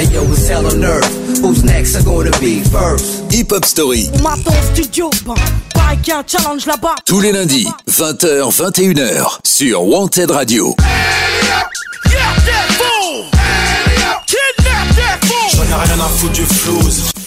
Hey yo, it's hell on earth. Who's next? Are gonna be first? Hip Hop Story. Maton studio, bah, y a un challenge là-bas. Tous les lundis, 20h, 21h, sur Wanted Radio. J'en ai rien à foutre du flouze.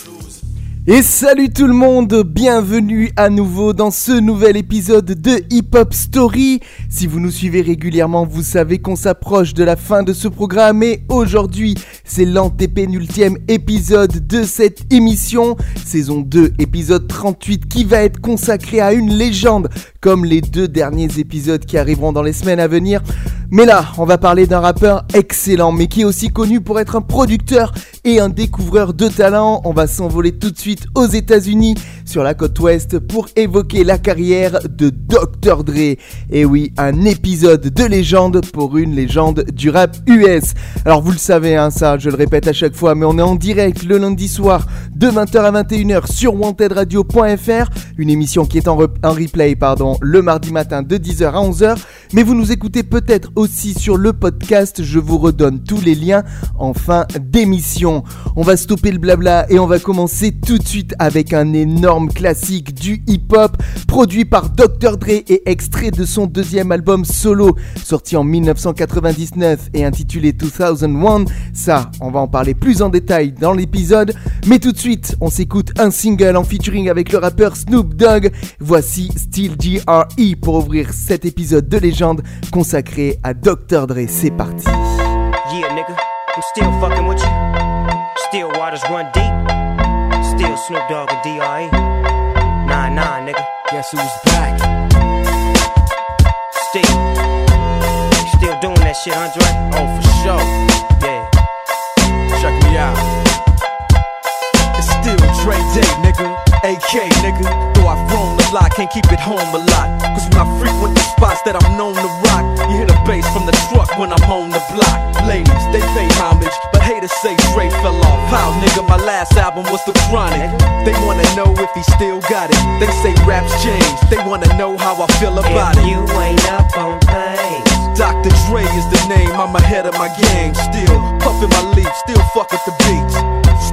Et salut tout le monde, bienvenue à nouveau dans ce nouvel épisode de Hip Hop Story. Si vous nous suivez régulièrement, vous savez qu'on s'approche de la fin de ce programme et aujourd'hui, c'est l'antépénultième épisode de cette émission, saison 2, épisode 38 qui va être consacré à une légende comme les deux derniers épisodes qui arriveront dans les semaines à venir. Mais là, on va parler d'un rappeur excellent, mais qui est aussi connu pour être un producteur et un découvreur de talent. On va s'envoler tout de suite aux États-Unis, sur la côte ouest, pour évoquer la carrière de Dr. Dre. Et oui, un épisode de légende pour une légende du rap US. Alors vous le savez, hein, ça, je le répète à chaque fois, mais on est en direct le lundi soir de 20h à 21h sur wantedradio.fr, une émission qui est en, en replay, pardon, le mardi matin de 10h à 11h. Mais vous nous écoutez peut-être aussi sur le podcast, je vous redonne tous les liens en fin d'émission. On va stopper le blabla et on va commencer tout de suite avec un énorme classique du hip-hop produit par Dr. Dre et extrait de son deuxième album solo sorti en 1999 et intitulé 2001. Ça, on va en parler plus en détail dans l'épisode. Mais tout de suite, on s'écoute un single en featuring avec le rappeur Snoop Dogg. Voici Still GRE pour ouvrir cet épisode de légende consacré à Dr. Dre. C'est parti. Yeah, nigga, I'm still fucking with you. Still waters run deep. Still Snoop Dogg and D.R.E. Nah, nah, nigga. Guess who's back? Still. Still doing that shit, Andre? Oh, for sure. Yeah. Check me out. It's still Dre Day, nigga. AK, nigga. Though I've lot, can't keep it home a lot. Cause when I frequent the spots that I'm known to rock, you hear the bass from the truck when I'm on the block. Ladies, they pay homage, but haters say Dre fell off. How, nigga, my last album was The Chronic. They wanna know if he still got it. They say raps change, they wanna know how I feel about If it. you ain't up on things. Dr. Dre is the name, I'm ahead of my game. Still puffin' my leaf, still fuck with the beats.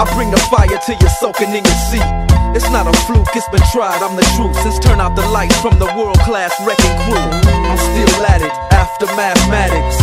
I bring the fire till you're soaking in your seat. It's not a fluke, it's been tried, I'm the truth. Since turn out the lights from the world class wrecking crew, I'm still at it after mathematics.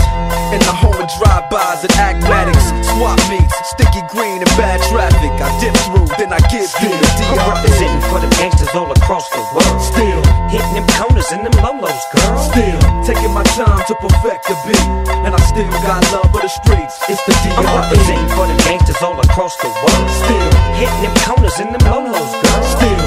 In the home of drive-bys and acmatics, swap meets, sticky green and bad traffic. I dip through, then I give you the I'm DR. representing for the gangsters all across the world. Still, Hitting them corners and them lolos, girl. still taking my time to perfect the beat, and I still got love for the streets. It's the I'm DR. representing for the gangsters all across the world. Still. Hitting them corners and them lolos, girl. Still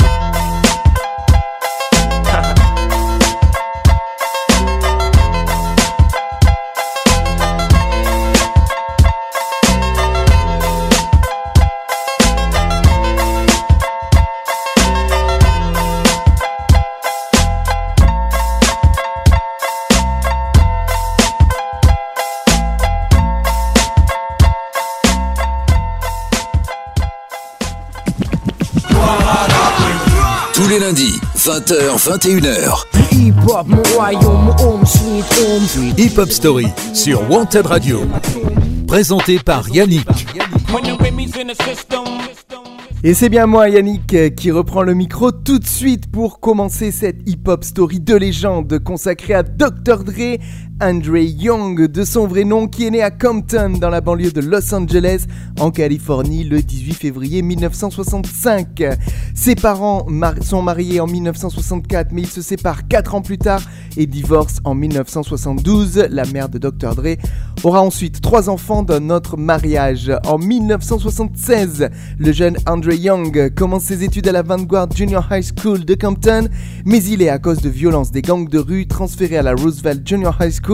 20h, 21h. Hip hop, mon royaume, home sweet home. Hip Hop Story sur Wanted Radio. Présenté par Yannick. Et c'est bien moi, Yannick, qui reprend le micro tout de suite pour commencer cette hip-hop story de légende consacrée à Dr. Dre, Andre Young, de son vrai nom, qui est né à Compton, dans la banlieue de Los Angeles, en Californie, le 18 février 1965. Ses parents sont mariés en 1964, mais ils se séparent 4 ans plus tard et divorcent en 1972. La mère de Dr. Dre aura ensuite trois enfants d'un autre mariage. En 1976, le jeune Andre Young commence ses études à la Vanguard Junior High School de Compton, mais il est à cause de violences des gangs de rue transféré à la Roosevelt Junior High School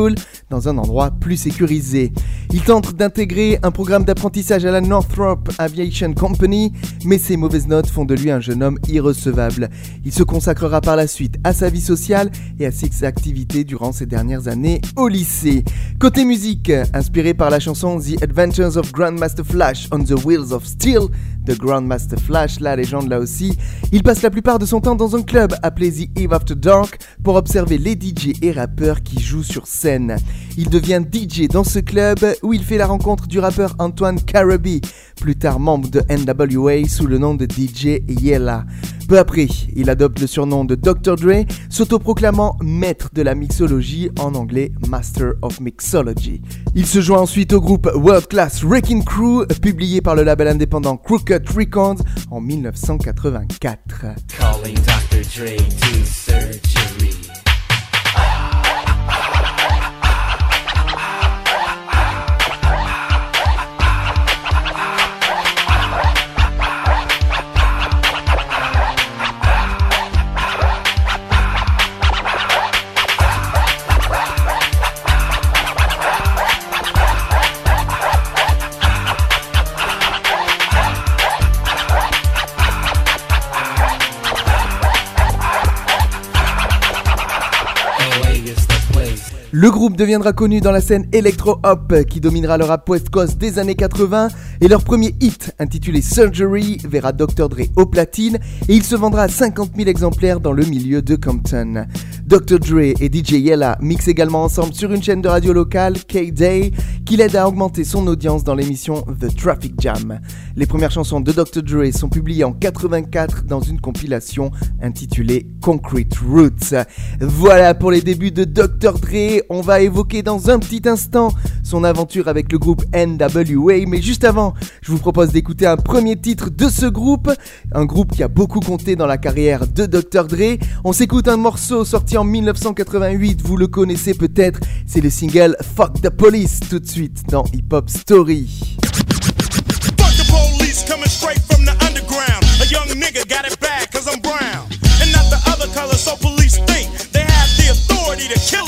dans un endroit plus sécurisé. Il tente d'intégrer un programme d'apprentissage à la Northrop Aviation Company, mais ses mauvaises notes font de lui un jeune homme irrecevable. Il se consacrera par la suite à sa vie sociale et à ses activités durant ses dernières années au lycée. Côté musique, inspiré par la chanson The Adventures of Grandmaster Flash on the Wheels of Steel de Grandmaster Flash, la légende là aussi, il passe la plupart de son temps dans un club appelé The Eve After Dark pour observer les DJ et rappeurs qui jouent sur scène. Il devient DJ dans ce club où il fait la rencontre du rappeur Antoine Carabi, plus tard membre de NWA sous le nom de DJ Yella. Peu après, il adopte le surnom de Dr. Dre, s'autoproclamant maître de la mixologie, en anglais Master of Mixology. Il se joint ensuite au groupe World Class Wrecking Crew, publié par le label indépendant Crooked Records en 1984. Calling Dr. Dre to surgery. Le groupe deviendra connu dans la scène électro-hop qui dominera le rap West Coast des années 80 et leur premier hit intitulé Surgery verra Dr. Dre au platine et il se vendra à 50 000 exemplaires dans le milieu de Compton. Dr. Dre et DJ Yella mixent également ensemble sur une chaîne de radio locale, K-Day, qui l'aide à augmenter son audience dans l'émission The Traffic Jam. Les premières chansons de Dr. Dre sont publiées en 84 dans une compilation intitulée Concrete Roots. Voilà pour les débuts de Dr. Dre. On va évoquer dans un petit instant son aventure avec le groupe NWA, mais juste avant, je vous propose d'écouter un premier titre de ce groupe, un groupe qui a beaucoup compté dans la carrière de Dr. Dre. On s'écoute un morceau sorti en 1988, vous le connaissez peut-être, c'est le single Fuck the Police tout de suite dans Hip Hop Story. Coming straight from the underground. A young nigga got it I'm brown. And not the other color, so police think they have the authority to kill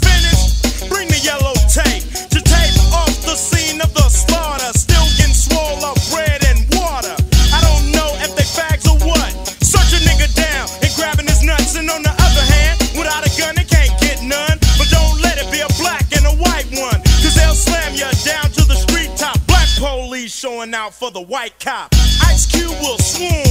for the white cop. Ice Cube will swarm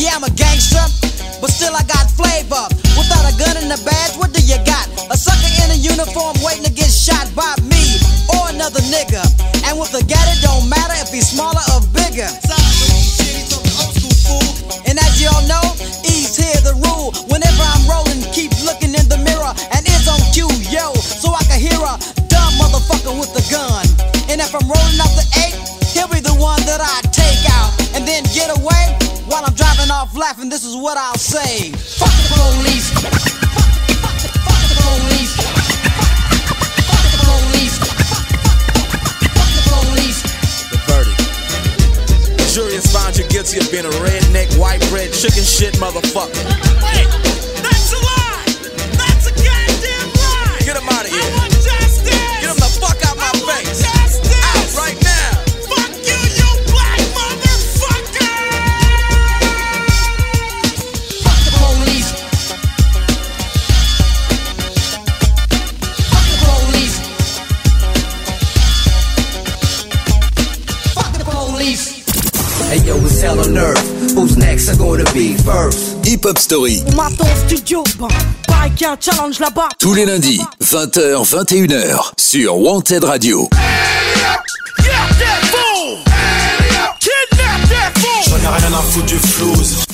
Yeah, I'm a gangster, but still I got flavor. Without a gun and a badge, what do you got? A sucker in a uniform waiting to get shot by me or another nigga. And with a gat, it don't matter if he's smaller or bigger. What I'll say. Fuck the police. Fuck the police. Fuck the police. Fuck the police. The verdict. The jury has found you guilty of being a redneck, white bread, chicken shit motherfucker. Hip Hop Story. studio, ben, challenge là-bas. Tous les lundis, 20h, 21h, sur Wanted Radio. J'en ai rien à foutre du flouze.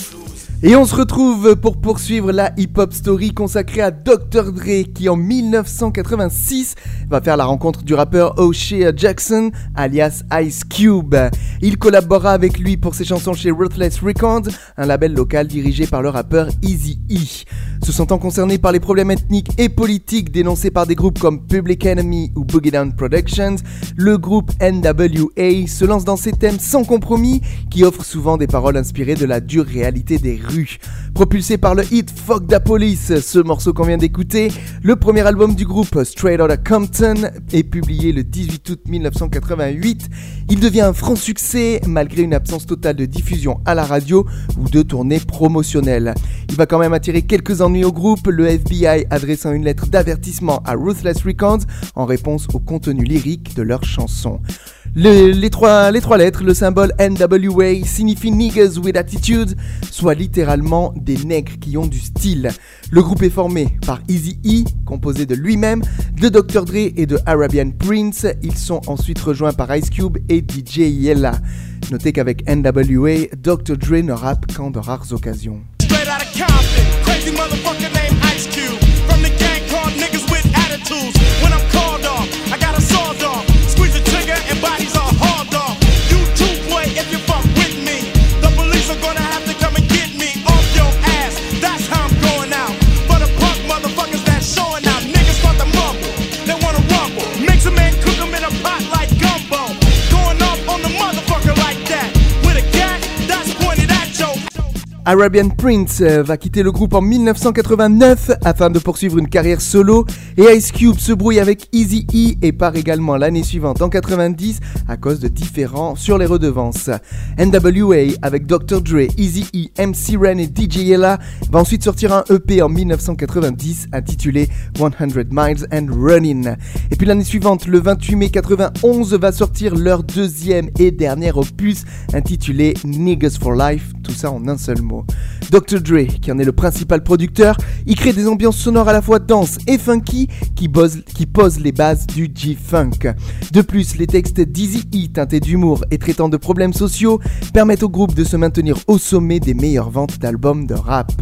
Et on se retrouve pour poursuivre la hip-hop story consacrée à Dr. Dre qui en 1986 va faire la rencontre du rappeur O'Shea Jackson alias Ice Cube. Il collaborera avec lui pour ses chansons chez Ruthless Records, un label local dirigé par le rappeur Easy E. Se sentant concerné par les problèmes ethniques et politiques dénoncés par des groupes comme Public Enemy ou Boogie Down Productions, le groupe NWA se lance dans ces thèmes sans compromis qui offrent souvent des paroles inspirées de la dure réalité des rues. Propulsé par le hit Fuck the Police, ce morceau qu'on vient d'écouter, le premier album du groupe Straight Outta Compton est publié le 18 août 1988. Il devient un franc succès malgré une absence totale de diffusion à la radio ou de tournées promotionnelles. Il va quand même attirer quelques ennuis au groupe, le FBI adressant une lettre d'avertissement à Ruthless Records en réponse au contenu lyrique de leurs chansons. Le- les, trois, les trois lettres, le symbole NWA signifie Niggas with Attitude, soit littéralement des nègres qui ont du style. Le groupe est formé par Easy E, composé de lui-même, de Dr. Dre et de Arabian Prince. Ils sont ensuite rejoints par Ice Cube et DJ Yella. Notez qu'avec NWA, Dr. Dre ne rappe qu'en de rares occasions. Arabian Prince euh, va quitter le groupe en 1989 afin de poursuivre une carrière solo et Ice Cube se brouille avec Easy E et part également l'année suivante en 90 à cause de différends sur les redevances. NWA avec Dr. Dre, Easy E, MC Ren et DJ Yella va ensuite sortir un EP en 1990 intitulé 100 Miles and Running. Et puis l'année suivante, le 28 mai 91, va sortir leur deuxième et dernier opus intitulé Niggas for Life, tout ça en un seul mot. Dr. Dre, qui en est le principal producteur, y crée des ambiances sonores à la fois denses et funky qui, posent- qui posent les bases du G-Funk. De plus, les textes d'Easy E teintés d'humour et traitant de problèmes sociaux permettent au groupe de se maintenir au sommet des meilleures ventes d'albums de rap.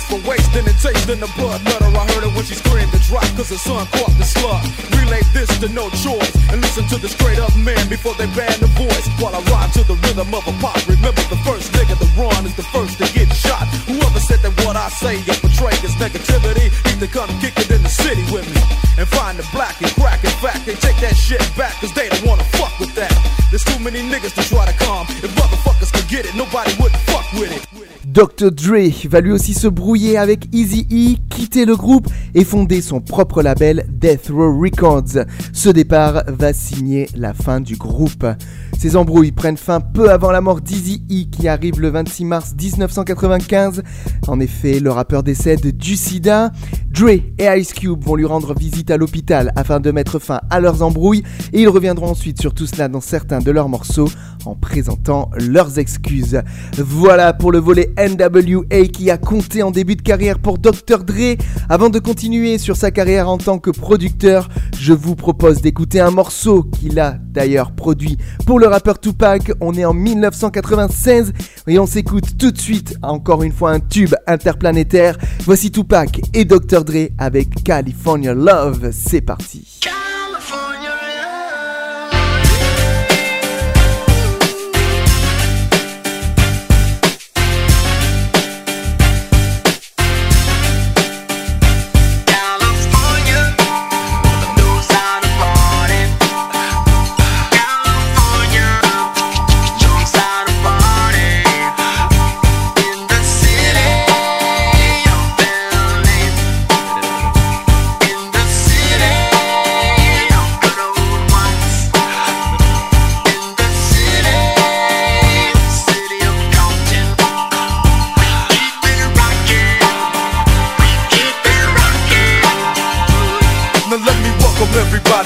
Taste for wasting and tasting the blood nutter. I heard it when she screamed to drop cause her son caught the slug. Relay this to no choice and listen to the straight up man before they ban the voice. While I ride to the rhythm of a pop. Remember the first nigga to run is the first to get shot. Whoever said that what I say or portray is negativity, need to come kick it in the city with me and find the black and crack. In fact, they take that shit back cause they don't wanna fuck with that. There's too many niggas to try to come. If motherfuckers could get it, nobody would fuck with it. Dr. Dre va lui aussi se brouiller avec Easy E, quitter le groupe et fonder son propre label Death Row Records. Ce départ va signer la fin du groupe. Ces embrouilles prennent fin peu avant la mort d'Easy E qui arrive le 26 mars 1995. En effet, le rappeur décède du sida. Dre et Ice Cube vont lui rendre visite à l'hôpital afin de mettre fin à leurs embrouilles et ils reviendront ensuite sur tout cela dans certains de leurs morceaux en présentant leurs excuses. Voilà pour le volet NWA qui a compté en début de carrière pour Dr. Dre. Avant de continuer sur sa carrière en tant que producteur, je vous propose d'écouter un morceau qu'il a d'ailleurs produit pour le rappeur Tupac. On est en 1996 et on s'écoute tout de suite encore une fois un tube interplanétaire. Voici Tupac et Dr. Dre avec California Love. C'est parti.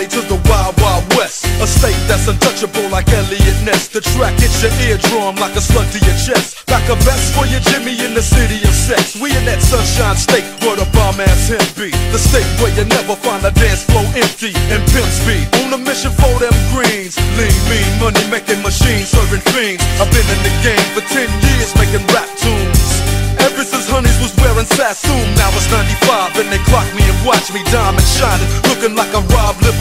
Everybody to the Wild Wild West. A state that's untouchable like Eliot Ness. The track hits your eardrum like a slug to your chest. Like a vest for your Jimmy in the city of sex. We in that sunshine state where the bomb ass him be. The state where you never find a dance floor empty and pimp speed. On a mission for them greens. Lean, mean, money making machines serving fiends. I've been in the game for 10 years making rap tunes. Ever since Honeys was wearing Sassoon, now it's 95 and they clock me and watch me diamond shining, looking like I'm Rob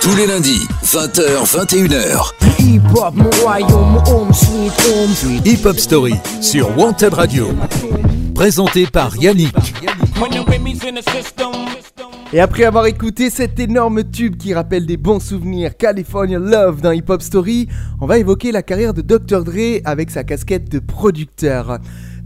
Tous les lundis, 20h, 21h. Hip hop, mon royaume, home sweet home sweet. Hip Hop Story sur Wanted Radio. Présenté par Yannick. Et après avoir écouté cet énorme tube qui rappelle des bons souvenirs California Love dans Hip Hop Story, on va évoquer la carrière de Dr. Dre avec sa casquette de producteur.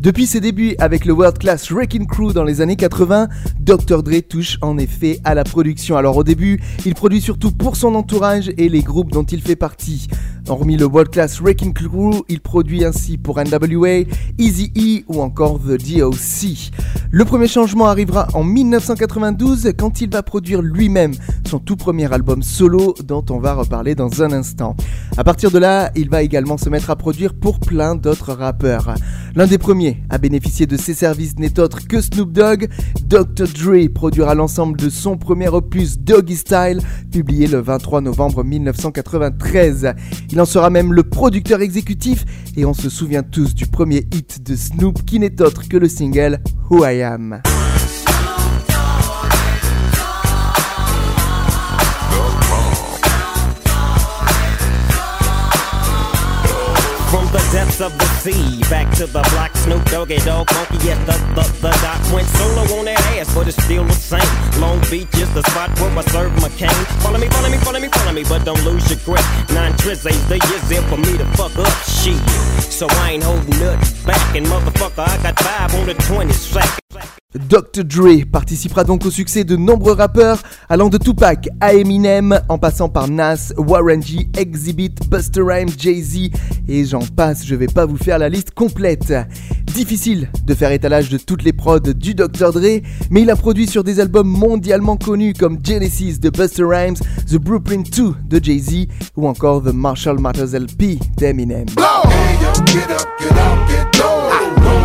Depuis ses débuts avec le World Class Wrecking Crew dans les années 80, Dr. Dre touche en effet à la production. Alors au début, il produit surtout pour son entourage et les groupes dont il fait partie. Hormis le World Class Wrecking Crew, il produit ainsi pour NWA, Easy-E ou encore The DOC. Le premier changement arrivera en 1992 quand il va produire lui-même son tout premier album solo dont on va reparler dans un instant. À partir de là, il va également se mettre à produire pour plein d'autres rappeurs. L'un des premiers à bénéficier de ses services n'est autre que Snoop Dogg. Dr. Dre produira l'ensemble de son premier opus Doggy Style, publié le 23 novembre 1993. Il en sera même le producteur exécutif et on se souvient tous du premier hit de Snoop qui n'est autre que le single Who I Am. Depths of the sea. Back to the block, Snoop Doggy Dogg, Funky, yeah, the, the, the doc went solo on that ass, but it's still the same. Long Beach is the spot where I serve my cane. Follow me, follow me, follow me, follow me, but don't lose your grip. Nine trizzies, the years there for me to fuck up shit. So I ain't holding nothing back, and motherfucker, I got five on the 20 sack. Dr. Dre participera donc au succès de nombreux rappeurs, allant de Tupac à Eminem, en passant par Nas, Warren G, Exhibit, Busta Rhymes, Jay-Z, et j'en passe, je vais pas vous faire la liste complète. Difficile de faire étalage de toutes les prods du Dr. Dre, mais il a produit sur des albums mondialement connus comme Genesis de Busta Rhymes, The Blueprint 2 de Jay-Z, ou encore The Marshall Mathers LP d'Eminem.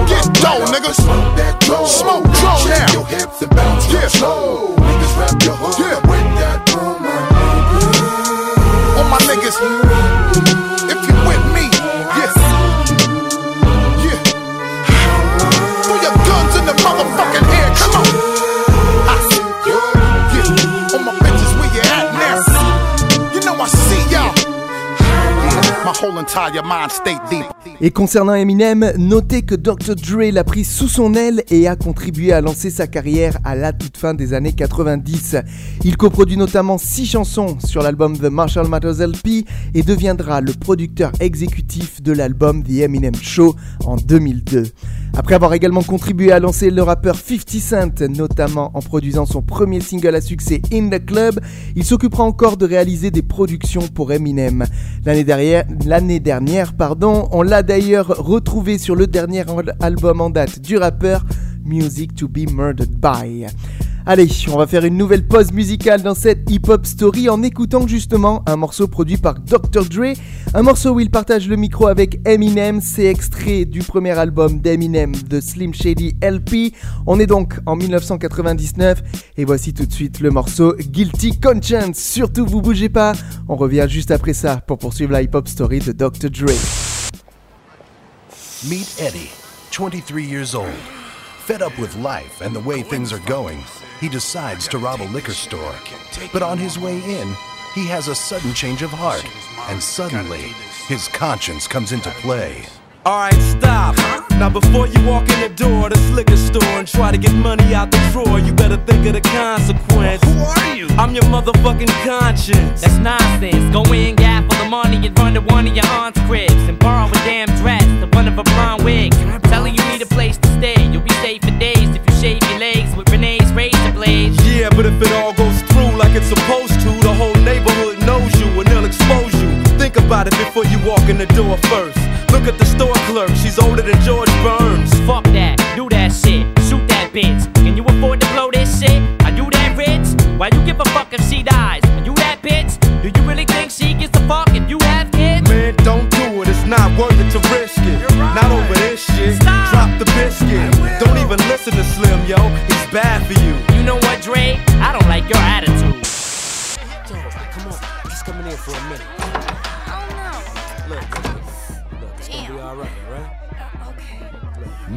Get low. Niggas. Smoke that dough. Smoke Shake now. your hips and bounce Yeah. slow. Niggas rap your hood Yeah. with that boom. All my niggas, if you with me, yes. Yeah. Throw your guns in the motherfucking air, come on. I see you. Yeah. All my bitches, where you at now? You know I see y'all. Yeah. My whole entire mind state deep. Et concernant Eminem, notez que Dr. Dre l'a pris sous son aile et a contribué à lancer sa carrière à la toute fin des années 90. Il coproduit notamment 6 chansons sur l'album The Marshall Mathers LP et deviendra le producteur exécutif de l'album The Eminem Show en 2002. Après avoir également contribué à lancer le rappeur 50 Cent, notamment en produisant son premier single à succès In the Club, il s'occupera encore de réaliser des productions pour Eminem. L'année dernière, l'année dernière pardon, on l'a d'ailleurs retrouvé sur le dernier al- album en date du rappeur, Music to be Murdered by. Allez, on va faire une nouvelle pause musicale dans cette hip-hop story en écoutant justement un morceau produit par Dr. Dre, un morceau où il partage le micro avec Eminem, c'est extrait du premier album d'Eminem, The Slim Shady LP. On est donc en 1999 et voici tout de suite le morceau Guilty Conscience. Surtout vous bougez pas, on revient juste après ça pour poursuivre la hip-hop story de Dr. Dre. Meet Eddie, 23 years old. Fed up with life and the way things are going, he decides to rob a liquor store. But on his way in, he has a sudden change of heart, and suddenly, his conscience comes into play. Alright, stop. Now before you walk in the door of this liquor store and try to get money out the drawer, you better think of the consequence. Who are you? I'm your motherfucking conscience. That's nonsense. Go in, gap for the money, and run to one of your aunt's cribs and borrow a damn dress, the one of a blonde wig. Tell her you need a place to stay. You'll be safe for days if you shave your legs with Renee's razor blades. Yeah, but if it all goes through like it's supposed to, the whole neighborhood knows you and they'll expose you. Think about it before you walk in the door first. Look at the store clerk, she's older than George Burns. Fuck that, do that shit, shoot that bitch. Can you afford to blow this shit? Are you that rich? Why you give a fuck if she dies? Are you that bitch? Do you really think she gives a fuck if you have kids? Man, don't do it, it's not worth it to risk it. Not over this shit. Stop. Drop the biscuit. Don't even listen to Slim, yo. He's bad for you. You know what, Dre? I don't like your attitude. Come on, just come in for a minute.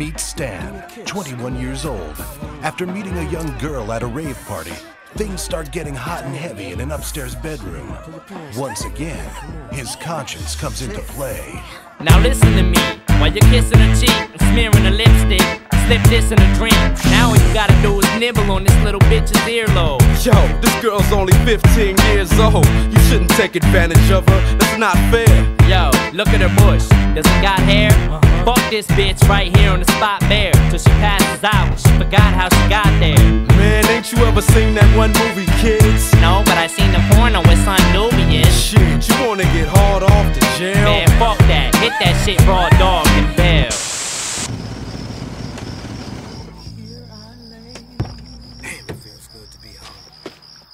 Meet Stan, 21 years old. After meeting a young girl at a rave party, things start getting hot and heavy in an upstairs bedroom. Once again, his conscience comes into play. Now listen to me. While you're kissing her cheek and smearing her lipstick, slip this in a drink. Now all you gotta do is nibble on this little bitch's earlobe. Yo, this girl's only 15 years old. You shouldn't take advantage of her. That's not fair. Yo, look at her bush. Does it got hair? Uh-huh. Fuck this bitch right here on the spot bare. Till she passes out. She forgot how she got there. Man, ain't you ever seen that one movie, kids? No, but I seen the porno with Son Nubian. Shit, you wanna get hard off the jail? Man, fuck that. Hit that shit raw dog and bell.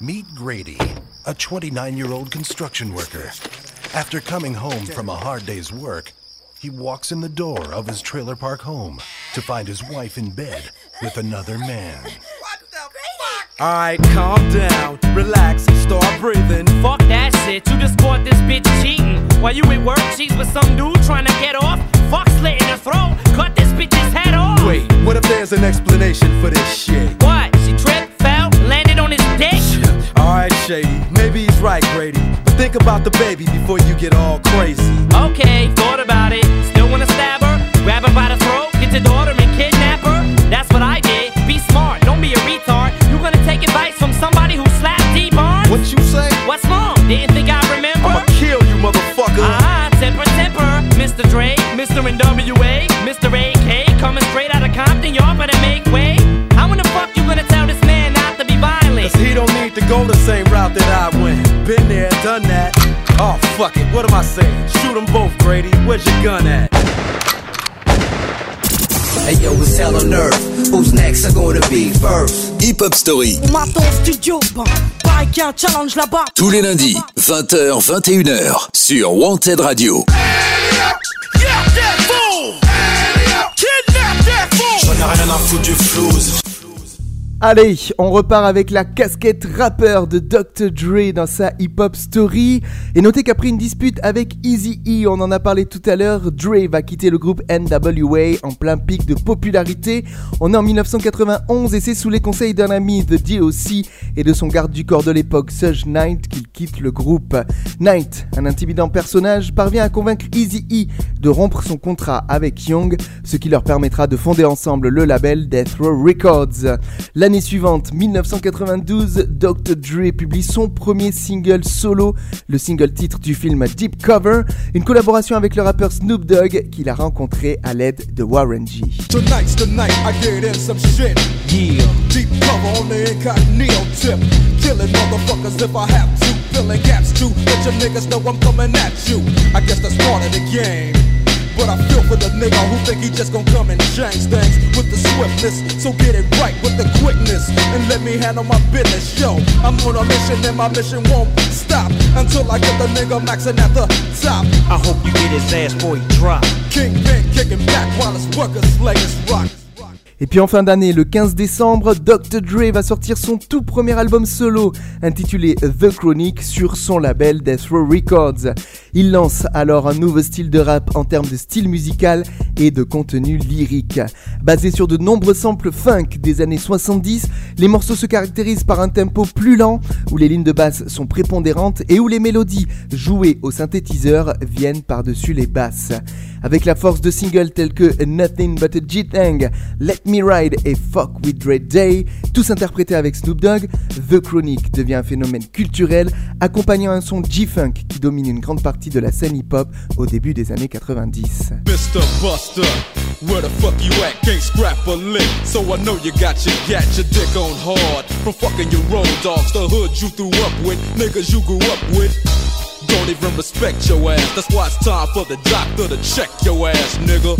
Meet Grady, a 29 year old construction worker. After coming home from a hard day's work, he walks in the door of his trailer park home to find his wife in bed with another man. Alright, calm down, relax, and start breathing. Fuck that shit. You just caught this bitch cheating. While you at work, she's with some dude trying to get off. Fuck slitting her throat. Cut this bitch's head off. Wait, what if there's an explanation for this shit? What? right, Grady. But think about the baby before you get all crazy. Okay, thought about it. Still wanna stab her? Grab her by the throat, get your daughter and kidnap her? That's what I did. Be smart, don't be a retard. You gonna take advice from somebody who slapped Dee Barnes? What you say? What's wrong? Didn't think I remember? I'ma kill you, motherfucker. Ah, uh-huh, temper, temper. Mr. Dre, Mr. NW. Go the same route that I went. Been there, done that. Oh, fuck it, what am I saying? Shoot them both, Grady. Where's your gun at? Hey yo, it's hell on earth. Who's next? Are gonna be first? Hip Hop Story. On m'attend au studio, bah, pareil qu'il y a un challenge là-bas. Tous les lundis, 20h, 21h, sur Wanted Radio. J'en ai rien à foutre du flouze. Allez, on repart avec la casquette rappeur de Dr. Dre dans sa hip-hop story. Et notez qu'après une dispute avec Easy E, on en a parlé tout à l'heure, Dre va quitter le groupe NWA en plein pic de popularité. On est en 1991 et c'est sous les conseils d'un ami, The DOC, et de son garde du corps de l'époque, Suge Knight, qu'il quitte le groupe. Knight, un intimidant personnage, parvient à convaincre Easy E de rompre son contrat avec Young, ce qui leur permettra de fonder ensemble le label Death Row Records. L'année suivante, 1992, Dr. Dre publie son premier single solo, le single titre du film Deep Cover, une collaboration avec le rappeur Snoop Dogg qu'il a rencontré à l'aide de Warren G. Tonight's the night I get in some shit. Yeah. Deep cover on the incognito tip. Killing motherfuckers if I have to. Filling gaps too. Let your niggas know I'm coming at you. I guess that's part of the game. But I feel for the nigga who think he just gon' come and change things with the swiftness. So get it right with the quickness and let me handle my business. Yo, I'm on a mission and my mission won't stop until I get the nigga maxing at the top. I hope you get his ass before he drop. Kingpin kicking back while his workers slay his rock. Et puis en fin d'année, le 15 décembre, Dr. Dre va sortir son tout premier album solo, intitulé The Chronic, sur son label Death Row Records. Il lance alors un nouveau style de rap en termes de style musical et de contenu lyrique. Basé sur de nombreux samples funk des années 70, les morceaux se caractérisent par un tempo plus lent, où les lignes de basse sont prépondérantes et où les mélodies jouées au synthétiseur viennent par-dessus les basses. Avec la force de singles tels que Nothing But a G-Tang, Let Me Ride et Fuck With Dre Day, tous interprétés avec Snoop Dogg, The Chronic devient un phénomène culturel, accompagnant un son G-Funk qui domine une grande partie de la scène hip-hop au début des années 90. Mr. Buster, where the fuck you at? Can't scrap a lick, so I know you got your gat, your dick on hard. From fucking your road dogs, the hood you threw up with, niggas you grew up with. Don't even respect your ass. That's why it's time for the doctor to check your ass, nigga.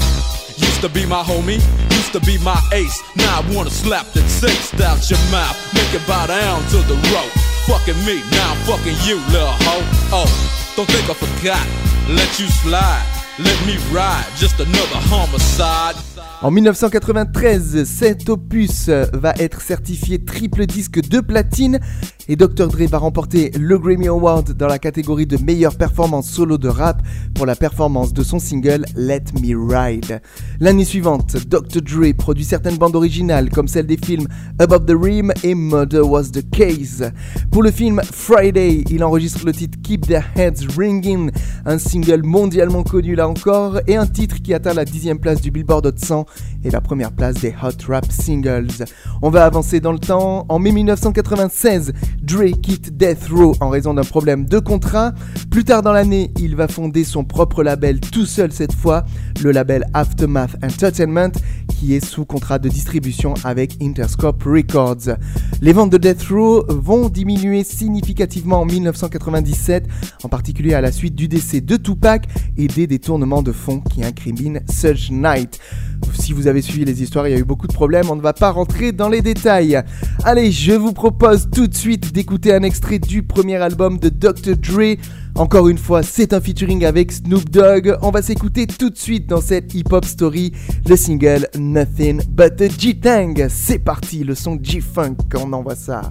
Used to be my homie, used to be my ace. Now I wanna slap the taste out your mouth, make it bow down to the rope. Fucking me, now I'm fucking you, little hoe. Oh, don't think I forgot. Let you slide, let me ride. Just another homicide. En 1993, cet opus va être certifié triple disque de platine et Dr. Dre va remporter le Grammy Award dans la catégorie de meilleure performance solo de rap pour la performance de son single Let Me Ride. L'année suivante, Dr. Dre produit certaines bandes originales comme celle des films Above the Rim et Murder Was the Case. Pour le film Friday, il enregistre le titre Keep Their Heads Ringing, un single mondialement connu là encore et un titre qui atteint la dixième place du Billboard Hot 100 et la première place des Hot Rap Singles. On va avancer dans le temps. En mai 1996, Dre quitte Death Row en raison d'un problème de contrat. Plus tard dans l'année, il va fonder son propre label tout seul cette fois, le label Aftermath Entertainment, qui est sous contrat de distribution avec Interscope Records. Les ventes de Death Row vont diminuer significativement en 1997, en particulier à la suite du décès de Tupac et des détournements de fonds qui incriminent Suge Knight. Si vous avez suivi les histoires, il y a eu beaucoup de problèmes, on ne va pas rentrer dans les détails. Allez, je vous propose tout de suite d'écouter un extrait du premier album de Dr. Dre. Encore une fois, c'est un featuring avec Snoop Dogg. On va s'écouter tout de suite dans cette hip-hop story le single Nothing But a G-Tang. C'est parti, le son G-Funk, on envoie ça.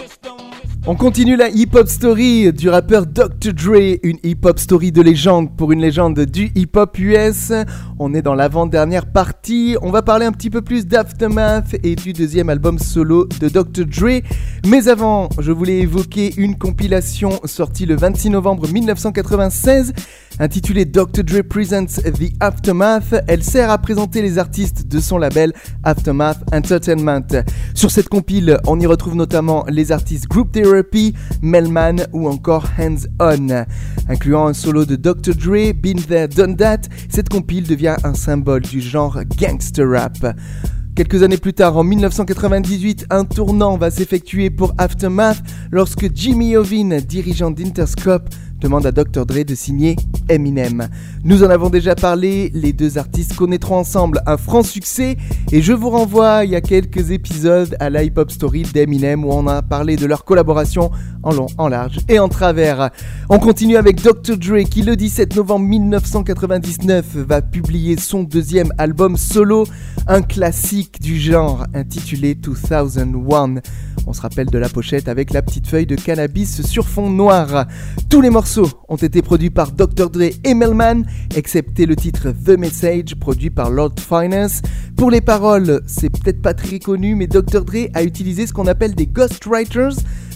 On continue la hip-hop story du rappeur Dr. Dre, une hip-hop story de légende pour une légende du hip-hop US. On est dans l'avant-dernière partie. On va parler un petit peu plus d'Aftermath et du deuxième album solo de Dr. Dre. Mais avant, je voulais évoquer une compilation sortie le 26 novembre 1996 intitulée Dr. Dre Presents The Aftermath. Elle sert à présenter les artistes de son label Aftermath Entertainment. Sur cette compile, on y retrouve notamment les artistes Group Therapy, Melman ou encore Hands On. Incluant un solo de Dr. Dre, Been There, Done That, cette compile devient un symbole du genre gangster rap. Quelques années plus tard, en 1998, un tournant va s'effectuer pour Aftermath lorsque Jimmy Ovin, dirigeant d'Interscope, demande à Dr. Dre de signer Eminem. Nous en avons déjà parlé, les deux artistes connaîtront ensemble un franc succès et je vous renvoie il y a quelques épisodes à la hip-hop story d'Eminem où on a parlé de leur collaboration en long, en large et en travers. On continue avec Dr. Dre qui le 17 novembre 1999 va publier son deuxième album solo, un classique du genre intitulé 2001. On se rappelle de la pochette avec la petite feuille de cannabis sur fond noir. Tous les morceaux ont été produits par Dr. Dre et Melman, excepté le titre The Message, produit par Lord Finance. Pour les paroles, c'est peut-être pas très connu, mais Dr. Dre a utilisé ce qu'on appelle des ghostwriters,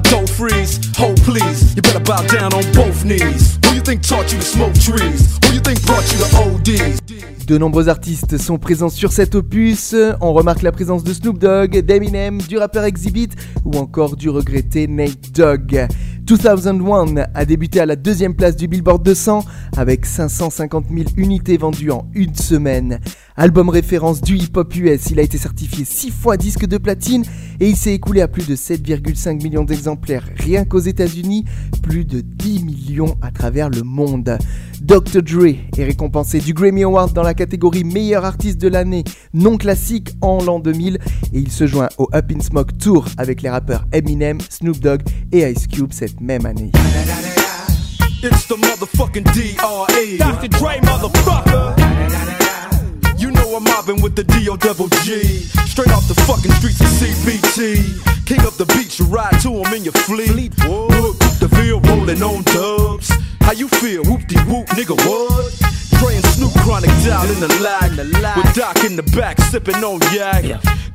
dough freeze? Hold please, you better bow down on both knees. Who you think taught you to smoke trees? Who you think brought you to ODs? De nombreux artistes sont présents sur cet opus. On remarque la présence de Snoop Dogg, d'Eminem, du rappeur Exhibit ou encore du regretté Nate Dogg. 2001 a débuté à la deuxième place du Billboard 200 avec 550 000 unités vendues en une semaine. Album référence du hip-hop US, il a été certifié 6 fois disque de platine et il s'est écoulé à plus de 7,5 millions d'exemplaires rien qu'aux États-Unis, plus de 10 millions à travers le monde. Dr. Dre est récompensé du Grammy Award dans la catégorie meilleur artiste de l'année non classique en l'an 2000 et il se joint au Up in Smoke Tour avec les rappeurs Eminem, Snoop Dogg et Ice Cube cette même année. It's the motherfucking DRE. Dr. Dre, motherfucker. You know I'm mobbing with the D.O. double G. Straight off the fucking streets of CBT. King up the beach, you ride to him in your fleet. Look, the field rolling on dubs. How you feel? Whoop de whoop, nigga, what? And Snoop chronic down in the lag. With Doc in the back, sipping on yak.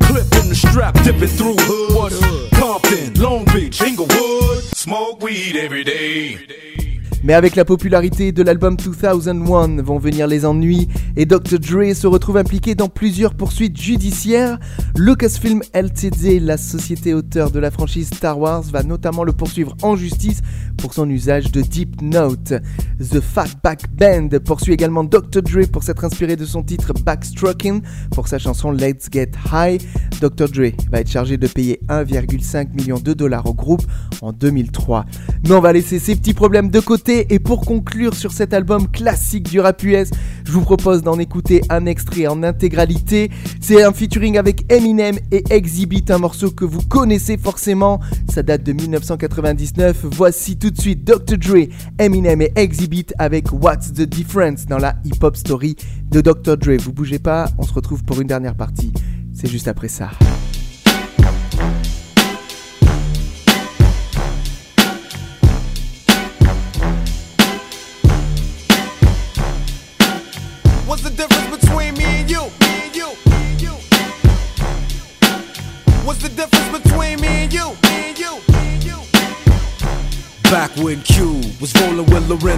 Clip in the strap, dipping through hoods. Compton, Long Beach, Inglewood. Smoke weed every day. Mais avec la popularité de l'album 2001 vont venir les ennuis et Dr. Dre se retrouve impliqué dans plusieurs poursuites judiciaires. Lucasfilm Ltd, la société auteur de la franchise Star Wars, va notamment le poursuivre en justice pour son usage de Deep Note. The Fatback Band poursuit également Dr. Dre pour s'être inspiré de son titre Backstroking pour sa chanson Let's Get High. Dr. Dre va être chargé de payer 1,5 million de dollars au groupe en 2003. Mais on va laisser ces petits problèmes de côté et pour conclure sur cet album classique du rap US, je vous propose d'en écouter un extrait en intégralité. C'est un featuring avec Eminem et Exhibit, un morceau que vous connaissez forcément. Ça date de 1999. Voici tout de suite Dr. Dre, Eminem et Exhibit avec What's the Difference dans la hip-hop story de Dr. Dre. Vous bougez pas, on se retrouve pour une dernière partie. C'est juste après ça. Rolling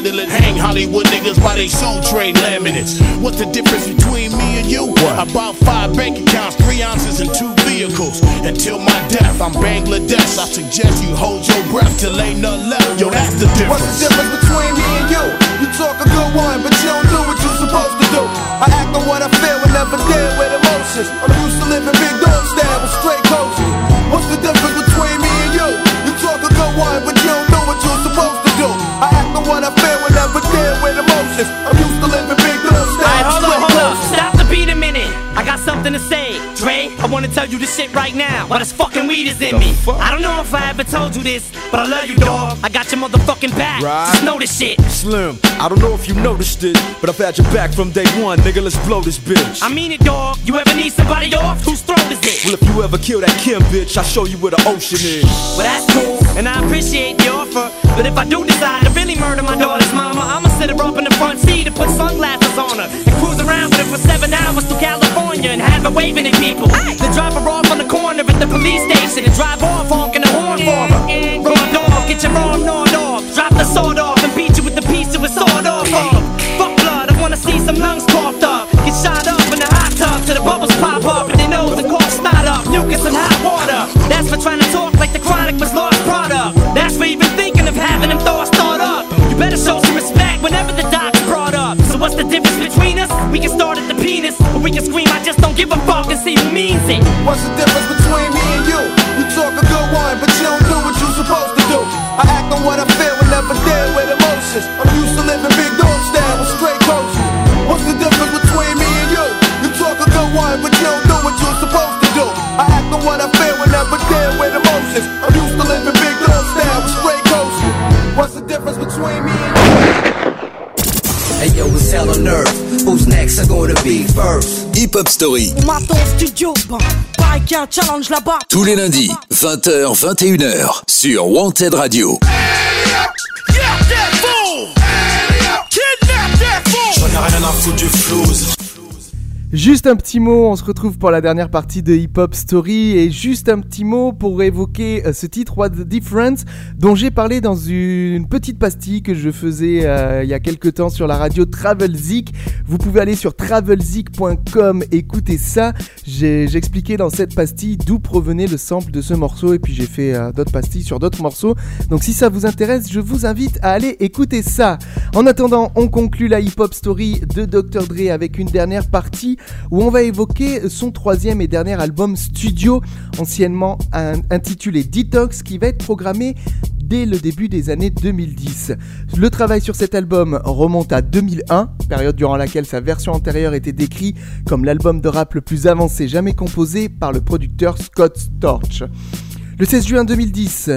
handle it. Hang Hollywood niggas by they soul train laminates. What's the difference between me and you? About five bank accounts, three ounces, and two vehicles. Until my death, I'm Bangladesh. I suggest you hold your breath till ain't nothing left. Yo, that's the difference. What's the difference between me and you? You talk a good one, but you don't do what you're supposed to do. I act on what I feel and never deal with emotions. I'm used to living big dog style with straight I to say. Dre, I wanna tell you this shit right now. While this fucking weed is in me. I don't know if I ever told you this, but I love you, dog. I got your motherfucking back. Right. Just know this shit. Slim, I don't know if you noticed it, but I've had your back from day one, nigga. Let's blow this bitch. I mean it, dog. You ever need somebody off? Whose throat is it? Well, if you ever kill that Kim bitch, I'll show you where the ocean is. Well, that's cool, and I appreciate the offer. But if I do decide to really murder my daughter's mama, I'ma sit her up in the front seat and put sunglasses on her and cruise around with her for seven hours to California and have her waving at people. Then drop her off on the corner at the police station and drive off honking the horn for her. Raw dog, get your arm gnawed off. Drop the sword off and beat you with the piece of a sword off of. Fuck blood, I wanna see some lungs coughed up. Get shot up in the hot tub till the bubbles pop up and their nose and cough snot up. Mucus and hot water. That's for trying to talk between us? We can start at the penis, or we can scream, I just don't give a fuck and see who means it. What's the difference between me and you? You talk a good one, but you don't do what you're supposed to do. I act on what I feel and never deal with emotions. I'm un challenge là-bas. Tous les lundis, 20h, 21h, sur Wanted Radio. J'en ai rien à foutre du flouze. Juste un petit mot, on se retrouve pour la dernière partie de Hip Hop Story et juste un petit mot pour évoquer euh, ce titre What the Difference dont j'ai parlé dans une petite pastille que je faisais euh, il y a quelques temps sur la radio Travelzik. Vous pouvez aller sur travelzik.com écouter ça. J'expliquais dans cette pastille d'où provenait le sample de ce morceau et puis j'ai fait euh, d'autres pastilles sur d'autres morceaux. Donc si ça vous intéresse, je vous invite à aller écouter ça. En attendant, on conclut la Hip Hop Story de Dr. Dre avec une dernière partie où on va évoquer son troisième et dernier album studio, anciennement intitulé Detox, qui va être programmé dès le début des années 2010. Le travail sur cet album remonte à 2001, période durant laquelle sa version antérieure était décrite comme l'album de rap le plus avancé jamais composé par le producteur Scott Storch. Le 16 juin 2010,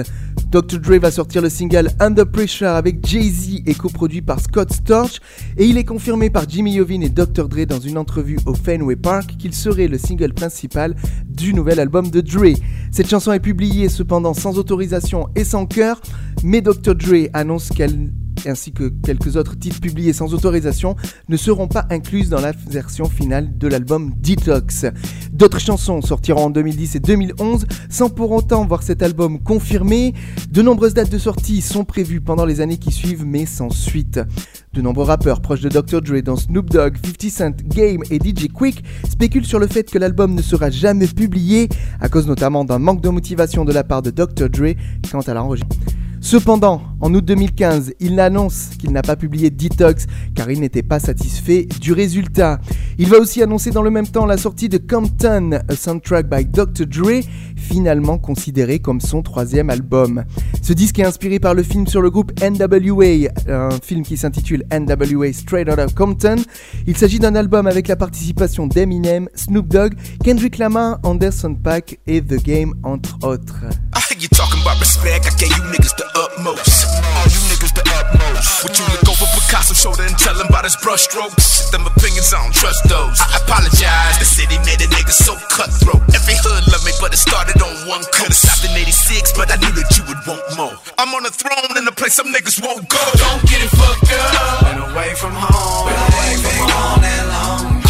Dr. Dre va sortir le single Under Pressure avec Jay-Z et coproduit par Scott Storch et il est confirmé par Jimmy Iovine et Dr. Dre dans une entrevue au Fenway Park qu'il serait le single principal du nouvel album de Dre. Cette chanson est publiée cependant sans autorisation et sans cœur, mais Dr. Dre annonce qu'elle ainsi que quelques autres titres publiés sans autorisation ne seront pas incluses dans la version finale de l'album Detox. D'autres chansons sortiront en 2010 et 2011 sans pour autant voir cet album confirmé. De nombreuses dates de sortie sont prévues pendant les années qui suivent mais sans suite. De nombreux rappeurs proches de Dr. Dre dont Snoop Dogg, 50 Cent, Game et DJ Quick spéculent sur le fait que l'album ne sera jamais publié à cause notamment d'un manque de motivation de la part de Dr. Dre quant à l'enregistrement. Cependant, en août 2015, il annonce qu'il n'a pas publié Detox car il n'était pas satisfait du résultat. Il va aussi annoncer dans le même temps la sortie de Compton, a soundtrack by Dr. Dre, finalement considéré comme son troisième album. Ce disque est inspiré par le film sur le groupe NWA, un film qui s'intitule NWA Straight Outta Compton. Il s'agit d'un album avec la participation d'Eminem, Snoop Dogg, Kendrick Lamar, Anderson Paak et The Game entre autres. Hear you talking about respect. I gave you niggas the utmost. All you niggas the utmost. Would you look over Picasso's shoulder and tell him about his brushstrokes? Them opinions, I don't trust those. I apologize. The city made a nigga so cutthroat. Every hood love me, but it started on one coast. Could've stopped in 86, but I knew that you would want more. I'm on a throne in a place some niggas won't go. Don't get it fucked up. Been away from home. Been away from home that long.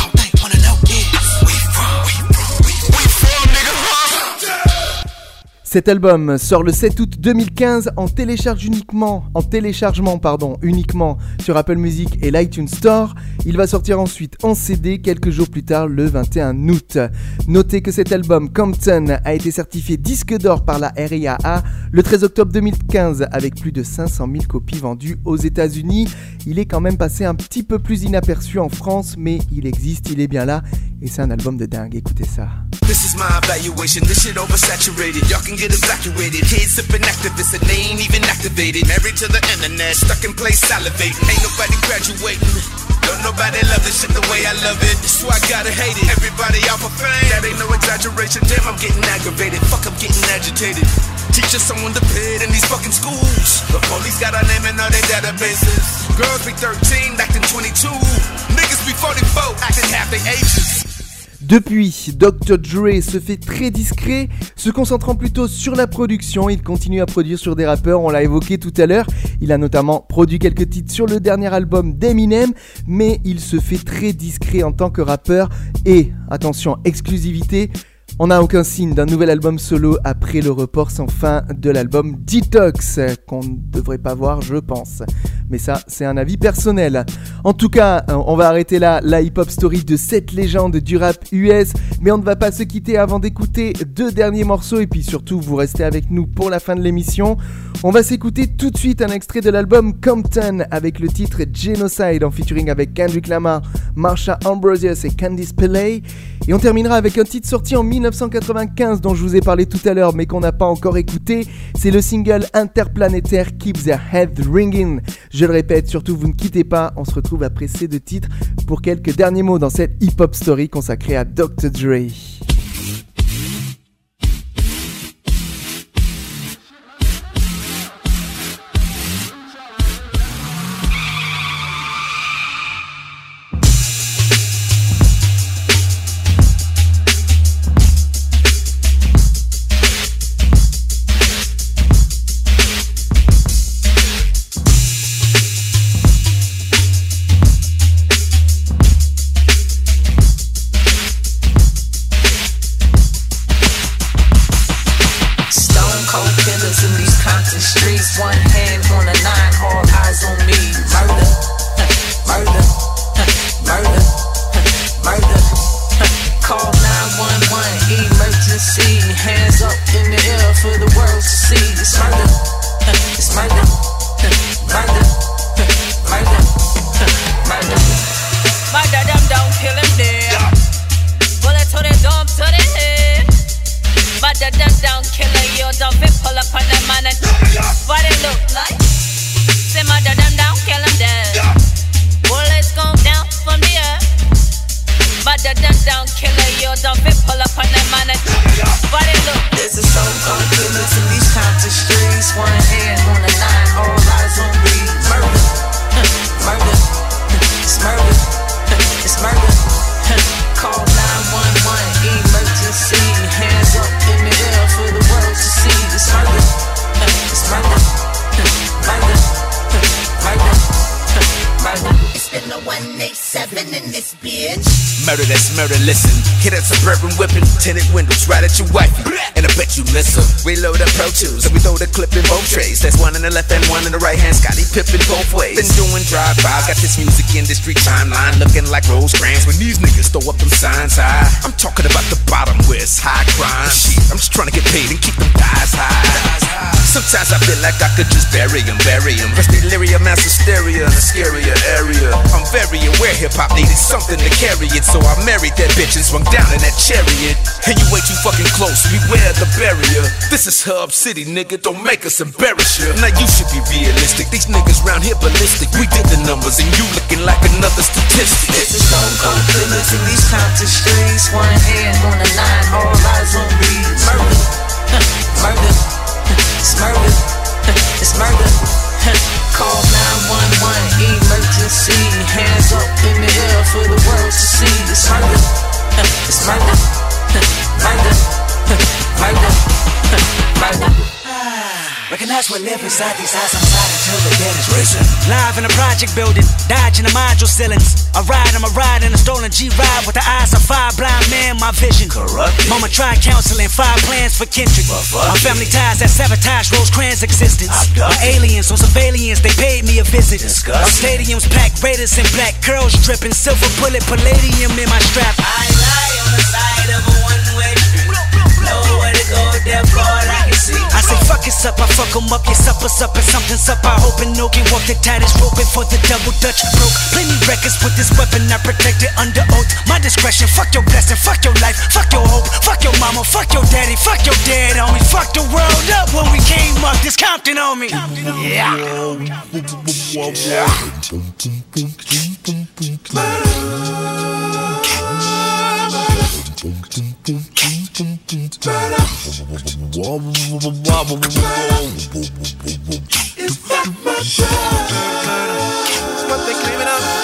Cet album sort le 7 août 2015 en télécharge uniquement, en téléchargement uniquement sur Apple Music et l'iTunes Store. Il va sortir ensuite en CD quelques jours plus tard le 21 août. Notez que cet album Compton a été certifié disque d'or par la RIAA le 13 octobre 2015 avec plus de 500 000 copies vendues aux États-Unis. Il est quand même passé un petit peu plus inaperçu en France, mais il existe, il est bien là et c'est un album de dingue. Écoutez ça. This is my get evacuated. Kids sipping activists and they ain't even activated. Married to the internet, stuck in place salivating. Ain't nobody graduating. Don't nobody love this shit the way I love it. Why I gotta hate it. Everybody off of fame. That ain't no exaggeration. Damn, I'm getting aggravated. Fuck, I'm getting agitated. Teach us someone to pay it in these fucking schools. The police got our name in all their databases. Girls be 13, acting 22. Niggas be 44, acting half their ages. Depuis, Dr. Dre se fait très discret, se concentrant plutôt sur la production. Il continue à produire sur des rappeurs, on l'a évoqué tout à l'heure. Il a notamment produit quelques titres sur le dernier album d'Eminem, mais il se fait très discret en tant que rappeur. Et, attention, exclusivité, on n'a aucun signe d'un nouvel album solo après le report sans fin de l'album Detox, qu'on ne devrait pas voir, je pense. Mais ça, c'est un avis personnel. En tout cas, on va arrêter là la hip-hop story de cette légende du rap US. Mais on ne va pas se quitter avant d'écouter deux derniers morceaux. Et puis surtout, vous restez avec nous pour la fin de l'émission. On va s'écouter tout de suite un extrait de l'album Compton avec le titre Genocide en featuring avec Kendrick Lamar, Marsha Ambrosius et Candice Pillay. Et on terminera avec un titre sorti en 1995 dont je vous ai parlé tout à l'heure mais qu'on n'a pas encore écouté. C'est le single interplanétaire Keep Their Head Ringing. Je le répète, surtout vous ne quittez pas. On se retrouve après ces deux titres pour quelques derniers mots dans cette hip-hop story consacrée à Dr. Dre. Don't fit pull up on them man and what it look like. Murder them down, kill him dead. Bullets go down from the earth. Murder them down, killer you don't fit Murder listen. Hit that suburban whipping, tinted windows right at your wifey. And I bet you miss her. Reload up Pro Tools, and we throw the clip in both trays. That's one in the left and one in the right hand. Scottie Pippen both ways. Been doing drive-by, got this music industry timeline looking like Rosecrans when these niggas throw up them signs high. I'm talking about the bottom where it's high crime. I'm just trying to get paid and keep them thighs high. Sometimes I feel like I could just bury him, bury him. Press delirium, mass hysteria in a scarier area. I'm very aware hip hop needed something to carry it, so I married that bitch and swung down in that chariot. And you way too fucking close, beware the barrier. This is Hub City, nigga, don't make us embarrass you. Now you should be realistic, these niggas round here ballistic. We did the numbers and you looking like another statistic. There's a stone cold killers in these Compton streets. One hand on the nine, all eyes on me. Murder, murder, it's murder, it's murder. Call 911, emergency. Hands up in the air for the world to see. It's murder, it's murder, murder, murder, murder. Recognize when live inside these eyes, I'm tired until the dead is risen. Live in a project building, dodging the module ceilings. I ride, I'm a ride in a stolen G ride with the eyes of five blind men, my vision. Corrupt. Mama tried counseling, five plans for Kendrick. My family ties that sabotage Rosecrans' existence. My aliens on surveillance, they paid me a visit. Our stadiums packed, Raiders in black, curls dripping, silver bullet, palladium in my strap. I I can see. I say fuck it's up, I fuck 'em up, your supper's up and something's up. I hope no can walk the tightest rope before the double dutch broke. Plenty records with this weapon, I protect it under oath. My discretion, fuck your blessing, fuck your life, fuck your hope, fuck your mama, fuck your daddy, fuck your dad on me, fuck the world up when we came up. This Compton on me. Yeah. What they claiming Been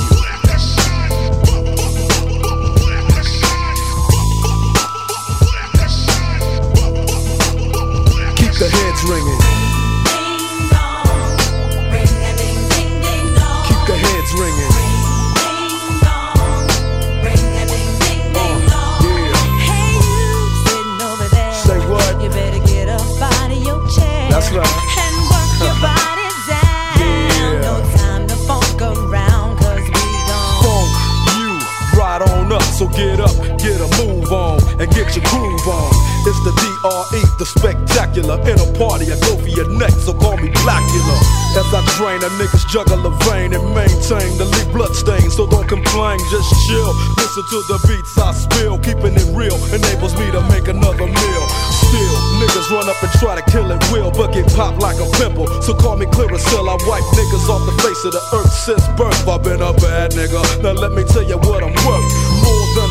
In a party, I go for your neck, so call me Blacula. As I drain, a niggas juggle a vein and maintain the leak bloodstain. So don't complain, just chill. Listen to the beats I spill. Keeping it real enables me to make another meal. Still, niggas run up and try to kill it will, but get popped like a pimple. So call me Clearasil. I wipe niggas off the face of the earth since birth. I've been a bad nigga. Now let me tell you what I'm worth. More than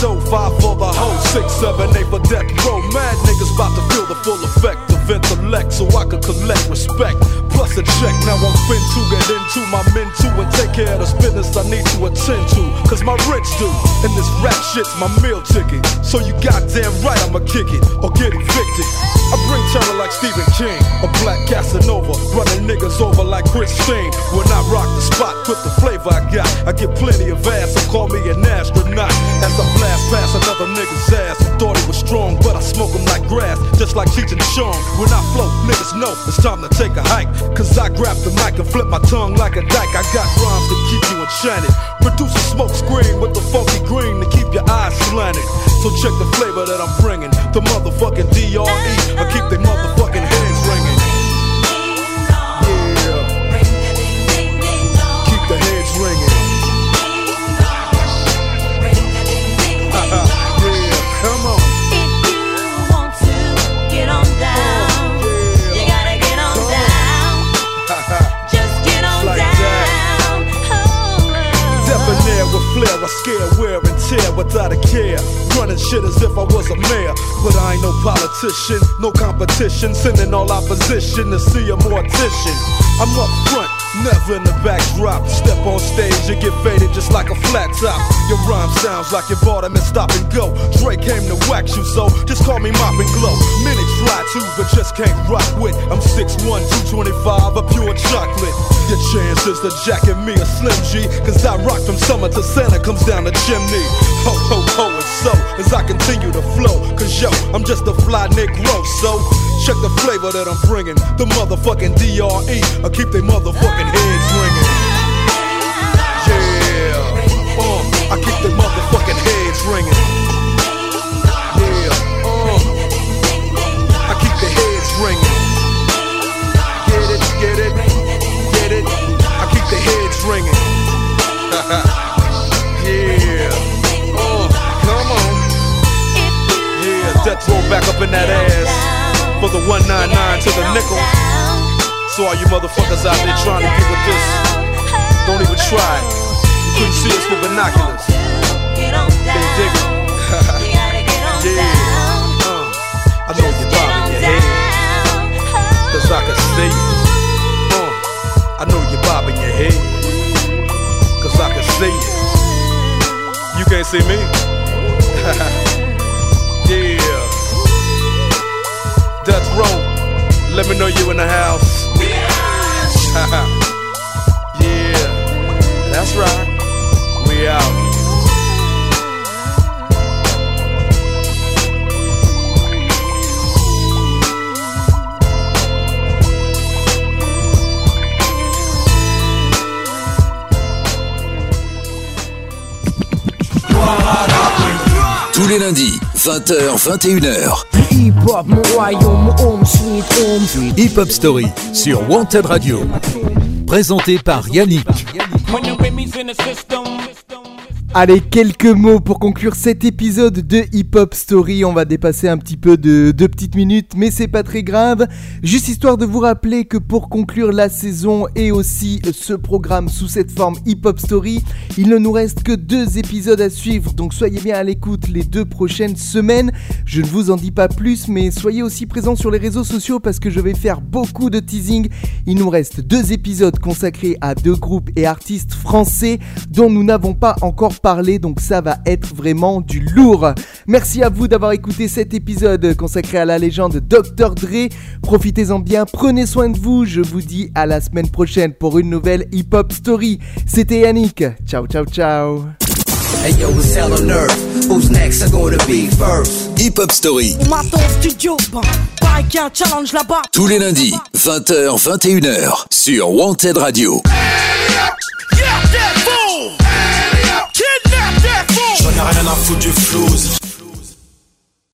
the dough, five for the hoe, six, seven, eight for death row. Mad niggas about to feel the full effect of intellect so I can collect respect. Plus a check, now I'm fin to get into my men too and take care of this business I need to attend to. Cause my rich do, and this rap shit's my meal ticket. So you goddamn right I'ma kick it or get evicted. I bring terror like Stephen King, a black Casanova, running niggas over like Christine. When I rock the spot with the flavor I got, I get plenty of ass, so call me an astronaut. As I blast past another nigga's ass, thought he was strong, but I smoke him like grass, just like Cheech and Chong. When I flow, niggas know it's time to take a hike. Cause I grab the mic and flip my tongue like a dyke. I got rhymes to keep you enchanted. Produce a smoke screen with the funky green to keep your eyes slanted. So check the flavor that I'm bringing. The motherfucking D.R.E. I keep they motherfucking I scare, wear and tear without a care. Running shit as if I was a mayor. But I ain't no politician, no competition. Sending all opposition to see a mortician. I'm up front, Never in the backdrop. Step on stage, you get faded just like a flat top. Your rhyme sounds like you bought them and stop and go. Dre came to wax you, so just call me Mop and Glow. Minutes fly too, but just can't rock with. I'm 6'1, 225, a pure chocolate. Your chances to jacket me a Slim G, cause I rock from summer to Santa comes down the chimney. Ho, ho, ho, and so as I continue to flow, cause yo, I'm just a fly Nick Negro, so check the flavor that I'm bringing. The motherfucking D.R.E, I keep they motherfucking heads ringing. Yeah, uh, I keep they motherfucking heads ringing. Yeah, uh, I keep the heads ringing. Get it, get it, get it. I keep the heads ringing. death roll back up in that ass for the 199 to the nickel. So all you motherfuckers out there trying to get with this, don't even try. You couldn't see us with binoculars. Can't dig it. yeah. Uh, I know you're bobbing your head. Cause I can see you. Uh, I know you're bobbing your head. Cause I can see you. You can't see me. Let me know you in the house. yeah. That's right. We out. Tous les lundis, 20h, 21h. Hip hop, mon royaume, home sweet home. Hip Hop Story sur Wanted Radio. Présenté par Yannick. When the Remy's in the system. Allez, quelques mots pour conclure cet épisode de Hip Hop Story. On va dépasser un petit peu de deux petites minutes, mais c'est pas très grave. Juste histoire de vous rappeler que pour conclure la saison et aussi ce programme sous cette forme Hip Hop Story, il ne nous reste que deux épisodes à suivre. Donc soyez bien à l'écoute les deux prochaines semaines. Je ne vous en dis pas plus, mais soyez aussi présents sur les réseaux sociaux parce que je vais faire beaucoup de teasing. Il nous reste deux épisodes consacrés à deux groupes et artistes français dont nous n'avons pas encore parler, donc ça va être vraiment du lourd. Merci à vous d'avoir écouté cet épisode consacré à la légende Dr. Dre. Profitez-en bien, prenez soin de vous. Je vous dis à la semaine prochaine pour une nouvelle Hip Hop Story. C'était Yannick. Ciao, ciao, ciao. Hey yo, it's hell on earth. Who's next? Are gonna be first? Hip Hop Story. On m'attend au studio, ben, pareil qu'il y a un challenge là-bas. Tous les lundis, 20h, 21h sur Wanted Radio. Yeah! Rien à foutre du flouze.